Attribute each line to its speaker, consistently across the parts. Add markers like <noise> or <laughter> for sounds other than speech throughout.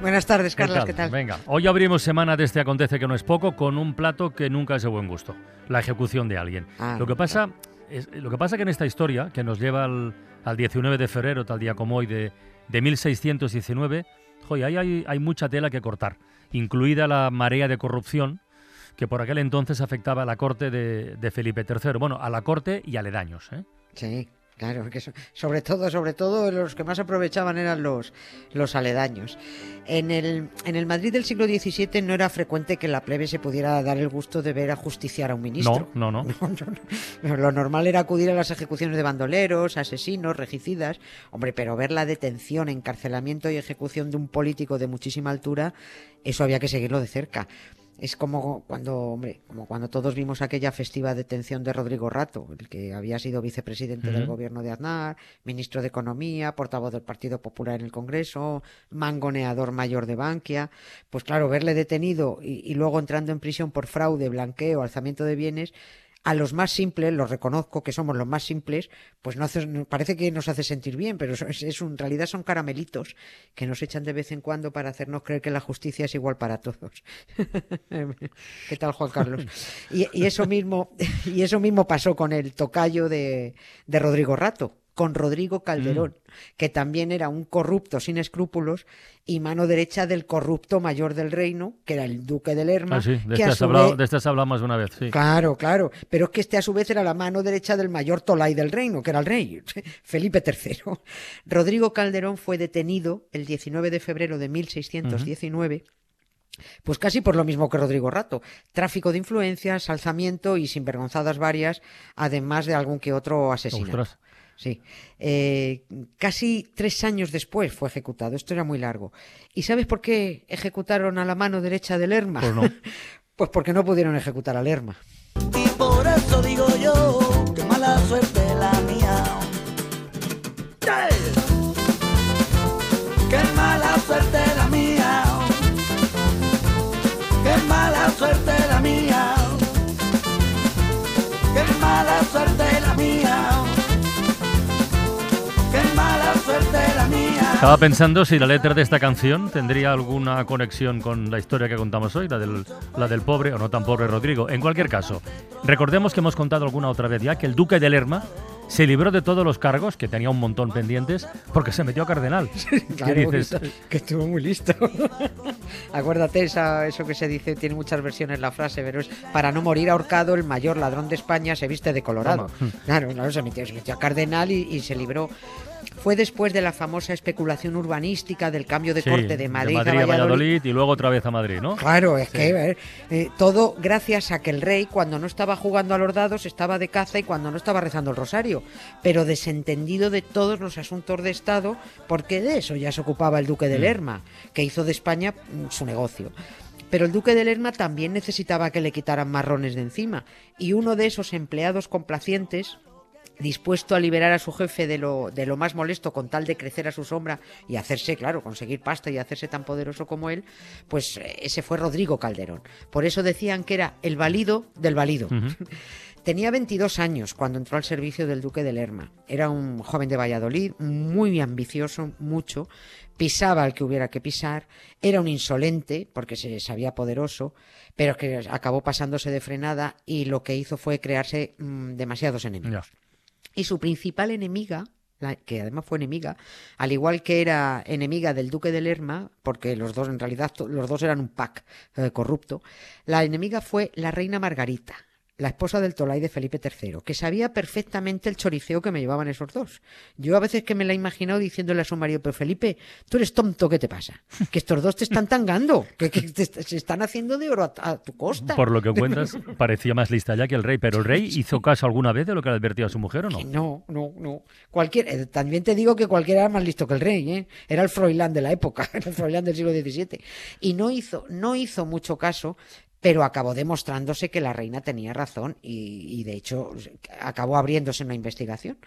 Speaker 1: Buenas tardes, Carlos, ¿qué tal?
Speaker 2: Venga, hoy abrimos semana de este Acontece que no es poco con un plato que nunca es de buen gusto, la ejecución de alguien.
Speaker 1: Ah,
Speaker 2: lo que pasa es, lo que pasa que en esta historia, que nos lleva al, 19 de febrero, tal día como hoy, de, 1619, joder, ahí hay, hay mucha tela que cortar, incluida la marea de corrupción que por aquel entonces afectaba a la corte de, de Felipe III, bueno, a la corte y aledaños. ¿eh?
Speaker 1: Sí, Claro, que sobre todo, sobre todo los que más aprovechaban eran los, los aledaños. En el, en el Madrid del siglo XVII no era frecuente que la plebe se pudiera dar el gusto de ver a justiciar a un ministro. <laughs>
Speaker 2: No, no,
Speaker 1: no. Lo normal era acudir a las ejecuciones de bandoleros, asesinos, regicidas. Hombre, pero ver la detención, encarcelamiento y ejecución de un político de muchísima altura, eso había que seguirlo de cerca. Es como cuando, hombre, como cuando todos vimos aquella festiva detención de Rodrigo Rato, el que había sido vicepresidente del gobierno de Aznar, ministro de Economía, portavoz del Partido Popular en el Congreso, mangoneador mayor de Bankia. Pues claro, verle detenido y luego entrando en prisión por fraude, blanqueo, alzamiento de bienes, a los más simples, los reconozco que somos los más simples, pues no hace, parece que nos hace sentir bien, pero es, en realidad son caramelitos que nos echan de vez en cuando para hacernos creer que la justicia es igual para todos. <laughs> ¿Qué tal, Juan Carlos? Y, eso mismo, <laughs> y eso mismo pasó con el tocayo de, de Rodrigo Rato con Rodrigo Calderón, mm. que también era un corrupto sin escrúpulos y mano derecha del corrupto mayor del reino, que era el duque de Lerma.
Speaker 2: Ah, sí, de, este has hablado, de este hablamos una vez, sí.
Speaker 1: Claro, claro, pero es que este a su vez era la mano derecha del mayor Tolai del reino, que era el rey, <laughs> Felipe III. Rodrigo Calderón fue detenido el 19 de febrero de 1619. Pues casi por lo mismo que Rodrigo Rato. Tráfico de influencias, alzamiento y sinvergonzadas varias, además de algún que otro asesinato. Sí. Eh, casi tres años después fue ejecutado. Esto era muy largo. ¿Y sabes por qué ejecutaron a la mano derecha del Lerma?
Speaker 2: Pues, no. <laughs>
Speaker 1: pues porque no pudieron ejecutar al Lerma.
Speaker 3: Y por eso digo yo, que mala suerte la mía. ¡Qué mala suerte la mía! ¡Qué mala suerte la mía! ¡Qué mala suerte la mía!
Speaker 2: Estaba pensando si la letra de esta canción tendría alguna conexión con la historia que contamos hoy, la del, la del pobre o no tan pobre Rodrigo. En cualquier caso, recordemos que hemos contado alguna otra vez ya que el duque de Lerma se libró de todos los cargos, que tenía un montón pendientes, porque se metió a cardenal. <laughs>
Speaker 1: claro, dices? Que, estuvo muy listo. <laughs> Acuérdate, esa, eso que se dice, tiene muchas versiones la frase, pero es para no morir ahorcado, el mayor ladrón de España se viste de colorado. Claro, claro se, metió, se metió a cardenal y se libró fue después de la famosa especulación urbanística del cambio de corte de Madrid,
Speaker 2: a, Valladolid. y luego otra vez a Madrid, ¿no?
Speaker 1: Claro, es que eh, todo gracias a que el rey cuando no estaba jugando a los dados estaba de caza y cuando no estaba rezando el rosario, pero desentendido de todos los asuntos de Estado porque de eso ya se ocupaba el duque de mm. Lerma, que hizo de España mm, su negocio. Pero el duque de Lerma también necesitaba que le quitaran marrones de encima, y uno de esos empleados complacientes, dispuesto a liberar a su jefe de lo, de lo más molesto con tal de crecer a su sombra y hacerse, claro, conseguir pasta y hacerse tan poderoso como él, pues eh, ese fue Rodrigo Calderón. Por eso decían que era el valido del valido. <laughs> Tenía 22 años cuando entró al servicio del duque de Lerma. Era un joven de Valladolid, muy ambicioso, mucho, pisaba al que hubiera que pisar, era un insolente, porque se sabía poderoso, pero que acabó pasándose de frenada y lo que hizo fue crearse mm, demasiados enemigos. Y su principal enemiga, que además fue enemiga, al igual que era enemiga del duque de Lerma, porque los dos en realidad los dos eran un pack eh, corrupto, la enemiga fue la reina Margarita, la esposa del Tolai de Felipe III, que sabía perfectamente el choriceo que me llevaban esos dos. Yo a veces que me la he imaginado diciéndole a su marido, pero Felipe, tú eres tonto, ¿qué te pasa? Que estos dos te están tangando, que, se están haciendo de oro a, tu costa.
Speaker 2: Por lo que <laughs> cuentas, parecía más lista ya que el rey, pero ¿el rey hizo caso alguna vez de lo que le advertía a su mujer o no?
Speaker 1: no, no, no. Cualquier, eh, también te digo que cualquiera era más listo que el rey, ¿eh? Era el Froilán de la época, <laughs> el Froilán del siglo XVII. Y no hizo, no hizo mucho caso pero acabó demostrándose que la reina tenía razón y, de hecho acabó abriéndose una investigación.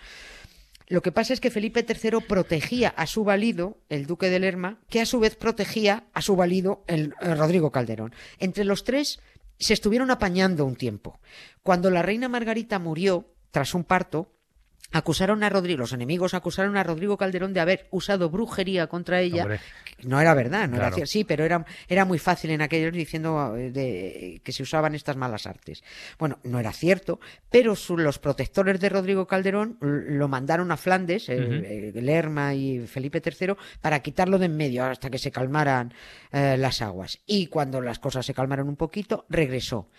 Speaker 1: Lo que pasa es que Felipe III protegía a su valido, el duque de Lerma, que a su vez protegía a su valido, el, el Rodrigo Calderón. Entre los tres se estuvieron apañando un tiempo. Cuando la reina Margarita murió, tras un parto, acusaron a Rodrigo, los enemigos acusaron a Rodrigo Calderón de haber usado brujería contra ella.
Speaker 2: Hombre.
Speaker 1: No era verdad, no era
Speaker 2: Claro.
Speaker 1: cier- sí, pero era, era muy fácil en aquellos diciendo eh, de- que se usaban estas malas artes. Bueno, no era cierto, pero su- los protectores de Rodrigo Calderón lo mandaron a Flandes, Lerma y Felipe III, para quitarlo de en medio hasta que se calmaran eh, las aguas. Y cuando las cosas se calmaron un poquito, regresó.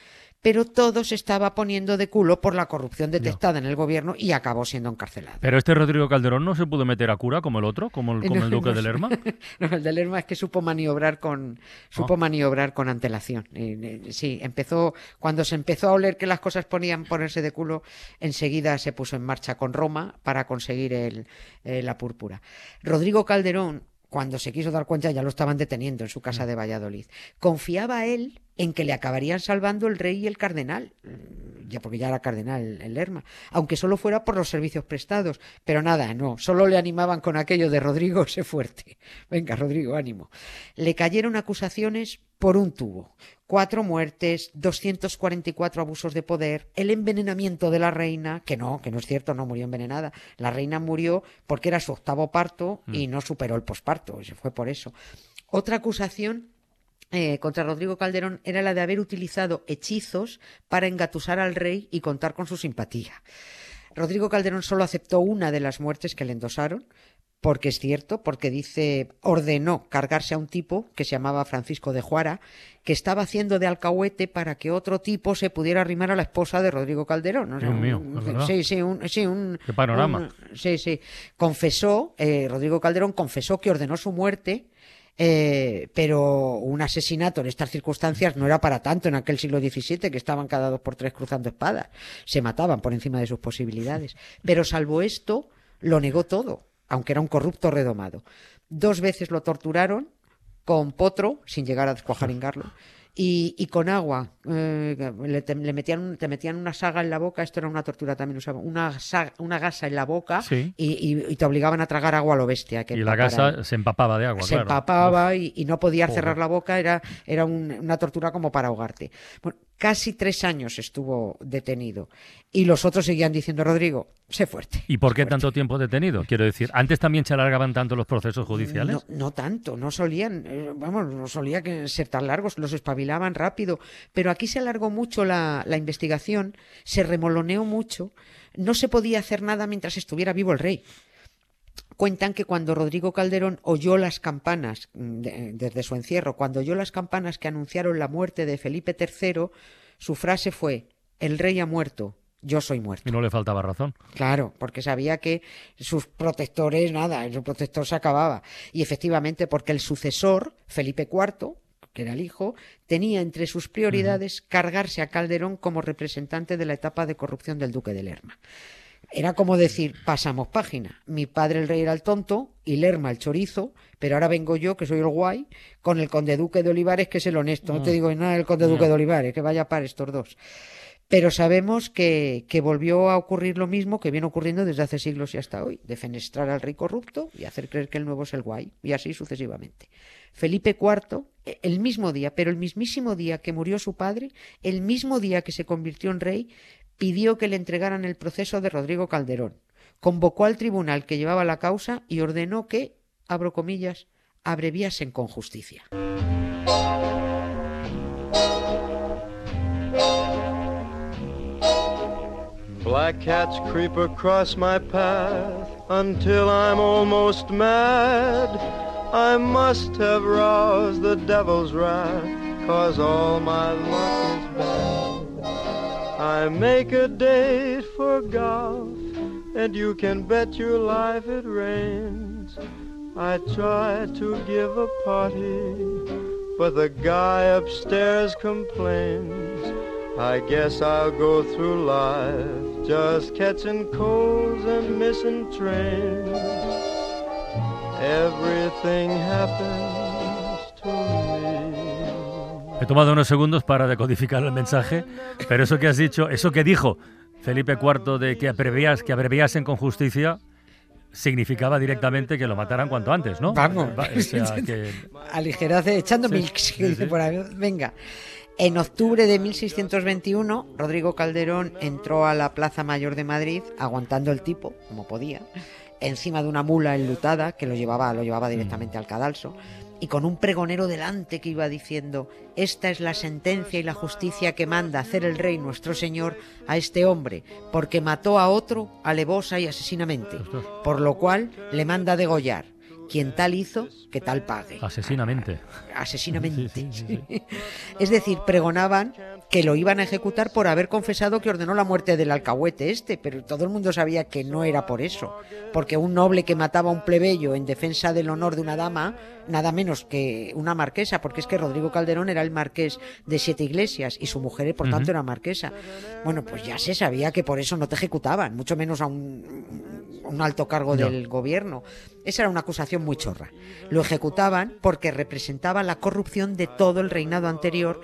Speaker 1: Pero todo se estaba poniendo de culo por la corrupción detectada en el gobierno y acabó siendo encarcelado.
Speaker 2: Pero este Rodrigo Calderón no se pudo meter a cura como el otro, como el, como
Speaker 1: No,
Speaker 2: el duque
Speaker 1: no
Speaker 2: de. Lerma. <laughs>
Speaker 1: No, el de Lerma es que supo maniobrar con supo
Speaker 2: Ah.
Speaker 1: maniobrar con antelación. Eh, eh, sí, empezó cuando se empezó a oler que las cosas ponían ponerse de culo, enseguida se puso en marcha con Roma para conseguir el, eh, la púrpura. Rodrigo Calderón cuando se quiso dar cuenta ya lo estaban deteniendo en su
Speaker 2: Mm.
Speaker 1: casa de Valladolid. Confiaba él en que le acabarían salvando el rey y el cardenal, mm, ya porque ya era cardenal el Lerma, aunque solo fuera por los servicios prestados. Pero nada, no, solo le animaban con aquello de Rodrigo, sé fuerte. <laughs> Venga, Rodrigo, ánimo. Le cayeron acusaciones por un tubo. Cuatro muertes, 244 abusos de poder, el envenenamiento de la reina, que no, que no es cierto, no murió envenenada. La reina murió porque era su octavo parto y no superó el posparto, y se fue por eso. Otra acusación eh, contra Rodrigo Calderón era la de haber utilizado hechizos para engatusar al rey y contar con su simpatía. Rodrigo Calderón solo aceptó una de las muertes que le endosaron, porque es cierto, porque dice, ordenó cargarse a un tipo que se llamaba Francisco de Juara, que estaba haciendo de alcahuete para que otro tipo se pudiera arrimar a la esposa de Rodrigo Calderón. O sea,
Speaker 2: Dios mío,
Speaker 1: un-
Speaker 2: ¿es verdad?
Speaker 1: sí, sí, un, sí, un-
Speaker 2: Qué panorama.
Speaker 1: un- sí, sí. Confesó, eh, Rodrigo Calderón confesó que ordenó su muerte, eh, pero un asesinato en estas circunstancias no era para tanto en aquel siglo XVII, que estaban cada dos por tres cruzando espadas. Se mataban por encima de sus posibilidades. <laughs> Pero salvo esto, lo negó todo, aunque era un corrupto redomado. Dos veces lo torturaron con potro, sin llegar a descuajaringarlo, y, y con agua. Eh, le, te, le metían, un- te metían una saga en la boca, esto era una tortura también, usaban una, saga- una gasa en la boca
Speaker 2: Sí.
Speaker 1: y, y- y te obligaban a tragar agua a lo bestia. que
Speaker 2: Y la casa se empapaba de agua,
Speaker 1: se
Speaker 2: claro.
Speaker 1: empapaba y, y no podías
Speaker 2: Joder.
Speaker 1: cerrar la boca, era, era un- una tortura como para ahogarte. Bueno, casi tres años estuvo detenido y los otros seguían diciendo, Rodrigo, sé fuerte.
Speaker 2: ¿Y por qué tanto tiempo detenido? Quiero decir, ¿antes también se alargaban tanto los procesos judiciales?
Speaker 1: No, no tanto, no solían, eh, vamos, no solía que ser tan largos, los espabilaban rápido, pero aquí se alargó mucho la, la investigación, se remoloneó mucho, no se podía hacer nada mientras estuviera vivo el rey. Cuentan que cuando Rodrigo Calderón oyó las campanas mm, de- desde su encierro, cuando oyó las campanas que anunciaron la muerte de Felipe III, su frase fue: El rey ha muerto, yo soy muerto.
Speaker 2: Y no le faltaba razón.
Speaker 1: Claro, porque sabía que sus protectores, nada, su protector se acababa. Y efectivamente, porque el sucesor, Felipe IV, que era el hijo, tenía entre sus prioridades cargarse a Calderón como representante de la etapa de corrupción del duque de Lerma. Era como decir, pasamos página. Mi padre el rey era el tonto y Lerma el chorizo, pero ahora vengo yo, que soy el guay, con el conde duque de Olivares, que es el honesto. No te digo nada del conde duque de Olivares, que vaya para estos dos. Pero sabemos que, que volvió a ocurrir lo mismo que viene ocurriendo desde hace siglos y hasta hoy, defenestrar al rey corrupto y hacer creer que el nuevo es el guay, y así sucesivamente. Felipe IV, eh, el mismo día, pero el mismísimo día que murió su padre, el mismo día que se convirtió en rey, pidió que le entregaran el proceso de Rodrigo Calderón. Convocó al tribunal que llevaba la causa y ordenó que, abro comillas, abreviasen con justicia.
Speaker 4: Black cats creep across my path until I'm almost mad. I must have roused the devil's wrath, cause all my luck is bad. I make a date for golf, and you can bet your life it rains. I try to give a party, but the guy upstairs complains. I guess I'll go through life just catching colds and missing trains. Everything happens to me.
Speaker 2: He tomado unos segundos para decodificar el mensaje, pero eso que has dicho, eso que dijo Felipe IV de que, abrevias, que abreviasen con justicia, significaba directamente que lo mataran cuanto antes, ¿no?
Speaker 1: Vamos.
Speaker 2: Va- o sea, <laughs> que-
Speaker 1: Aligerarse echando
Speaker 2: Sí,
Speaker 1: milks, que
Speaker 2: sí,
Speaker 1: dice
Speaker 2: sí.
Speaker 1: por ahí. Venga. En octubre de 1621, Rodrigo Calderón entró a la Plaza Mayor de Madrid aguantando el tipo, como podía, encima de una mula enlutada que lo llevaba, lo llevaba directamente al cadalso, y con un pregonero delante que iba diciendo, esta es la sentencia y la justicia que manda hacer el rey nuestro señor a este hombre, porque mató a otro alevosa y asesinamente, por lo cual le manda degollar. Quien tal hizo, que tal pague.
Speaker 2: asesinamente.
Speaker 1: Asesinamente.
Speaker 2: Sí, sí, sí, sí.
Speaker 1: Es decir, pregonaban que lo iban a ejecutar por haber confesado que ordenó la muerte del alcahuete este, pero todo el mundo sabía que no era por eso, porque un noble que mataba a un plebeyo en defensa del honor de una dama, nada menos que una marquesa, porque es que Rodrigo Calderón era el marqués de Siete Iglesias y su mujer, por tanto, era marquesa. Bueno, pues ya se sabía que por eso no te ejecutaban, mucho menos a un, un alto cargo del gobierno. Esa era una acusación muy chorra. Lo ejecutaban porque representaba la corrupción de todo el reinado anterior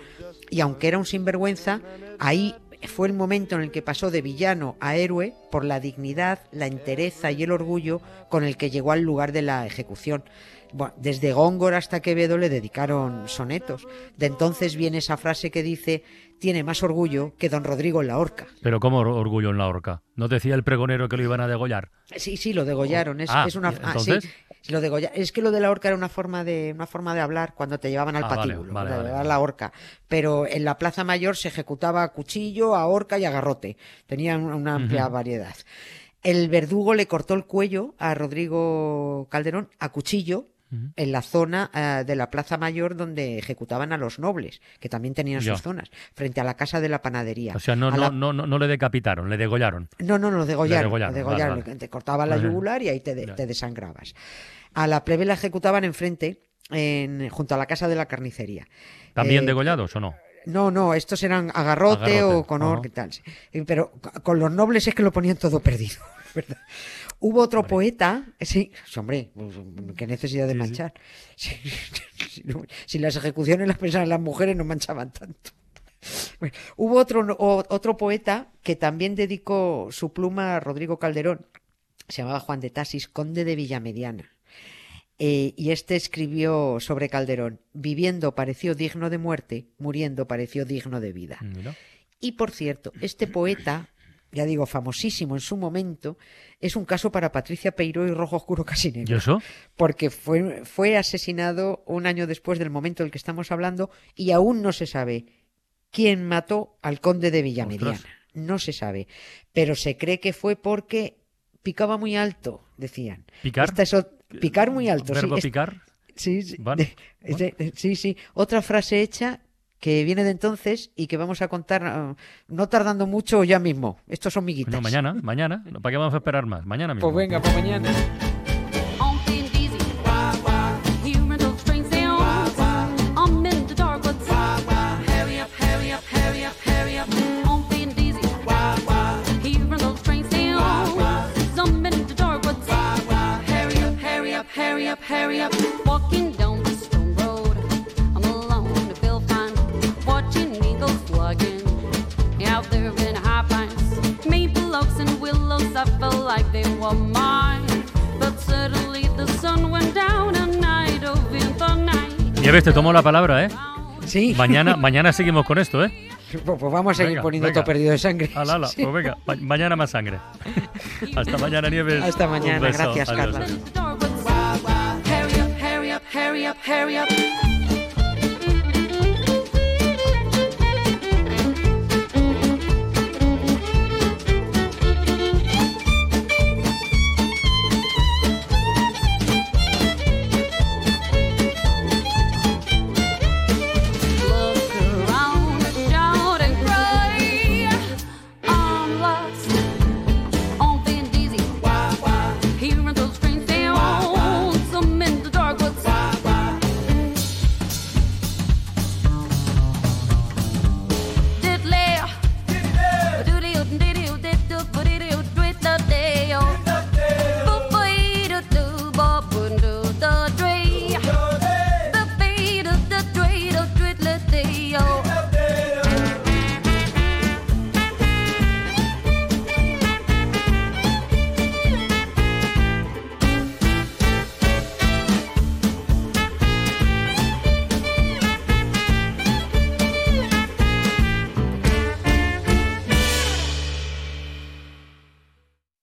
Speaker 1: y aunque era un sinvergüenza, ahí fue el momento en el que pasó de villano a héroe por la dignidad, la entereza y el orgullo con el que llegó al lugar de la ejecución. Bueno, desde Góngora hasta Quevedo le dedicaron sonetos. De entonces viene esa frase que dice, tiene más orgullo que don Rodrigo en la horca.
Speaker 2: Pero ¿cómo or- orgullo en la horca? ¿No decía el pregonero que lo iban a degollar?
Speaker 1: Sí, sí, lo degollaron. Es,
Speaker 2: Ah,
Speaker 1: es una,
Speaker 2: ¿y
Speaker 1: ah, sí, lo degolla- Es que lo de la horca era una forma de una forma de hablar cuando te llevaban al
Speaker 2: Ah,
Speaker 1: patíbulo,
Speaker 2: vale,
Speaker 1: de
Speaker 2: vale,
Speaker 1: llevar
Speaker 2: vale.
Speaker 1: la horca. Pero en la Plaza Mayor se ejecutaba a cuchillo, a horca y a garrote. Tenían una, amplia variedad. El verdugo le cortó el cuello a Rodrigo Calderón a cuchillo En la zona eh, de la Plaza Mayor donde ejecutaban a los nobles, que también tenían sus zonas, frente a la casa de la panadería.
Speaker 2: O sea, no, no,
Speaker 1: la-
Speaker 2: no, no, no le decapitaron, le degollaron.
Speaker 1: no, no, no, lo degollaron.
Speaker 2: degollaron,
Speaker 1: lo degollaron,
Speaker 2: vale, vale.
Speaker 1: Te cortaban la yugular y ahí te, de-
Speaker 2: Ya.
Speaker 1: te desangrabas. A la plebe la ejecutaban enfrente, en, junto a la casa de la carnicería.
Speaker 2: ¿También
Speaker 1: Eh,
Speaker 2: degollados o no?
Speaker 1: No, no, estos eran agarrote,
Speaker 2: Agarrote,
Speaker 1: o con or, ¿qué tal? Pero con los nobles es que lo ponían todo perdido, <laughs> ¿verdad? Hubo otro
Speaker 2: Hombre.
Speaker 1: poeta, sí, hombre, pues, qué necesidad de
Speaker 2: Sí,
Speaker 1: manchar. <laughs> Si, si no- si las ejecuciones las pensaban las mujeres no manchaban tanto. Bueno, hubo otro, otro poeta que también dedicó su pluma a Rodrigo Calderón, se llamaba Juan de Tasis, conde de Villamediana. Eh, y este escribió sobre Calderón, viviendo pareció digno de muerte, muriendo pareció digno de vida. Y por cierto, este poeta, ya digo, famosísimo en su momento, es un caso para Patricia Peiró y Rojo Oscuro Casi
Speaker 2: ¿Y
Speaker 1: Negro,
Speaker 2: eso?
Speaker 1: porque fue, fue asesinado un año después del momento del que estamos hablando y aún no se sabe quién mató al conde de Villamediana.
Speaker 2: Ostras.
Speaker 1: No se sabe, pero se cree que fue porque picaba muy alto, decían.
Speaker 2: ¿Picar?
Speaker 1: Esta es ot- picar muy alto, sí.
Speaker 2: ¿Verbo
Speaker 1: es-
Speaker 2: picar?
Speaker 1: Sí, sí, sí, sí. Otra frase hecha que viene de entonces y que vamos a contar ah, no tardando mucho ya mismo. Estos son miguitas.
Speaker 2: No, mañana, mañana. ¿Para qué vamos a esperar más? Mañana mismo.
Speaker 1: Pues venga, pues mañana.
Speaker 2: Nieves, te tomo la palabra, ¿eh?
Speaker 1: Sí.
Speaker 2: Mañana, mañana seguimos con esto, ¿eh?
Speaker 1: Pues, pues vamos a seguir
Speaker 2: Venga,
Speaker 1: poniendo
Speaker 2: venga.
Speaker 1: todo perdido de sangre.
Speaker 2: Ala, ala.
Speaker 1: Sí.
Speaker 2: Pues venga, ma- mañana más sangre. <laughs> Hasta mañana, Nieves.
Speaker 1: Hasta mañana, gracias,
Speaker 2: Adiós,